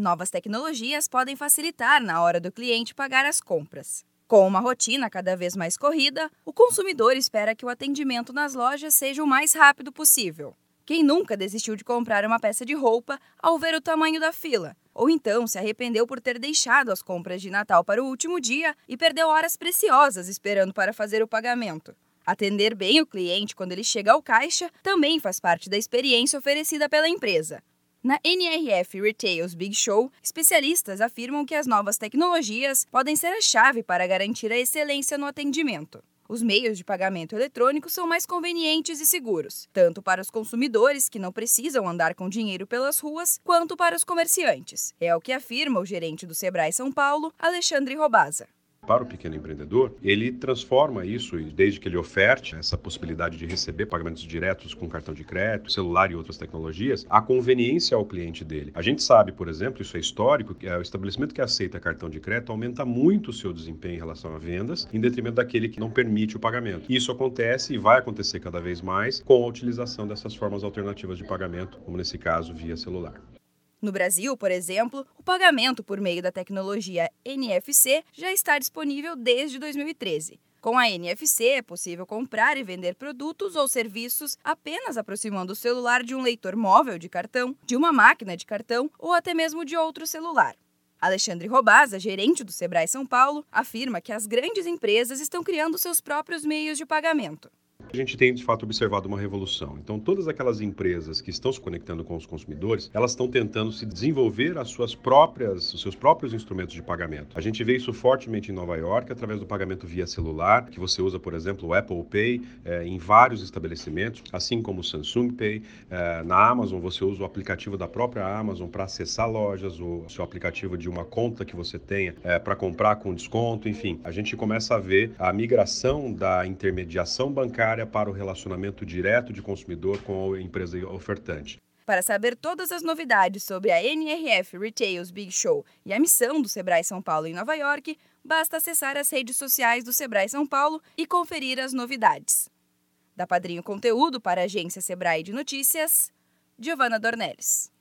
Novas tecnologias podem facilitar na hora do cliente pagar as compras. Com uma rotina cada vez mais corrida, o consumidor espera que o atendimento nas lojas seja o mais rápido possível. Quem nunca desistiu de comprar uma peça de roupa ao ver o tamanho da fila? Ou então se arrependeu por ter deixado as compras de Natal para o último dia e perdeu horas preciosas esperando para fazer o pagamento? Atender bem o cliente quando ele chega ao caixa também faz parte da experiência oferecida pela empresa. Na NRF Retails Big Show, especialistas afirmam que as novas tecnologias podem ser a chave para garantir a excelência no atendimento. Os meios de pagamento eletrônico são mais convenientes e seguros, tanto para os consumidores que não precisam andar com dinheiro pelas ruas, quanto para os comerciantes. É o que afirma o gerente do Sebrae São Paulo, Alexandre Robaza para o pequeno empreendedor, ele transforma isso, desde que ele oferte essa possibilidade de receber pagamentos diretos com cartão de crédito, celular e outras tecnologias, a conveniência ao cliente dele. A gente sabe, por exemplo, isso é histórico, que é o estabelecimento que aceita cartão de crédito aumenta muito o seu desempenho em relação a vendas, em detrimento daquele que não permite o pagamento. Isso acontece e vai acontecer cada vez mais com a utilização dessas formas alternativas de pagamento, como nesse caso via celular. No Brasil, por exemplo, o pagamento por meio da tecnologia NFC já está disponível desde 2013. Com a NFC, é possível comprar e vender produtos ou serviços apenas aproximando o celular de um leitor móvel de cartão, de uma máquina de cartão ou até mesmo de outro celular. Alexandre Robaza, gerente do Sebrae São Paulo, afirma que as grandes empresas estão criando seus próprios meios de pagamento. A gente tem de fato observado uma revolução. Então, todas aquelas empresas que estão se conectando com os consumidores, elas estão tentando se desenvolver as suas próprias, os seus próprios instrumentos de pagamento. A gente vê isso fortemente em Nova York através do pagamento via celular, que você usa, por exemplo, o Apple Pay eh, em vários estabelecimentos, assim como o Samsung Pay. Eh, na Amazon, você usa o aplicativo da própria Amazon para acessar lojas, o seu aplicativo de uma conta que você tenha eh, para comprar com desconto, enfim. A gente começa a ver a migração da intermediação bancária para o relacionamento direto de consumidor com a empresa ofertante. Para saber todas as novidades sobre a NRF Retails Big Show e a missão do Sebrae São Paulo em Nova York, basta acessar as redes sociais do Sebrae São Paulo e conferir as novidades. Da Padrinho Conteúdo para a agência Sebrae de Notícias, Giovana Dornelles.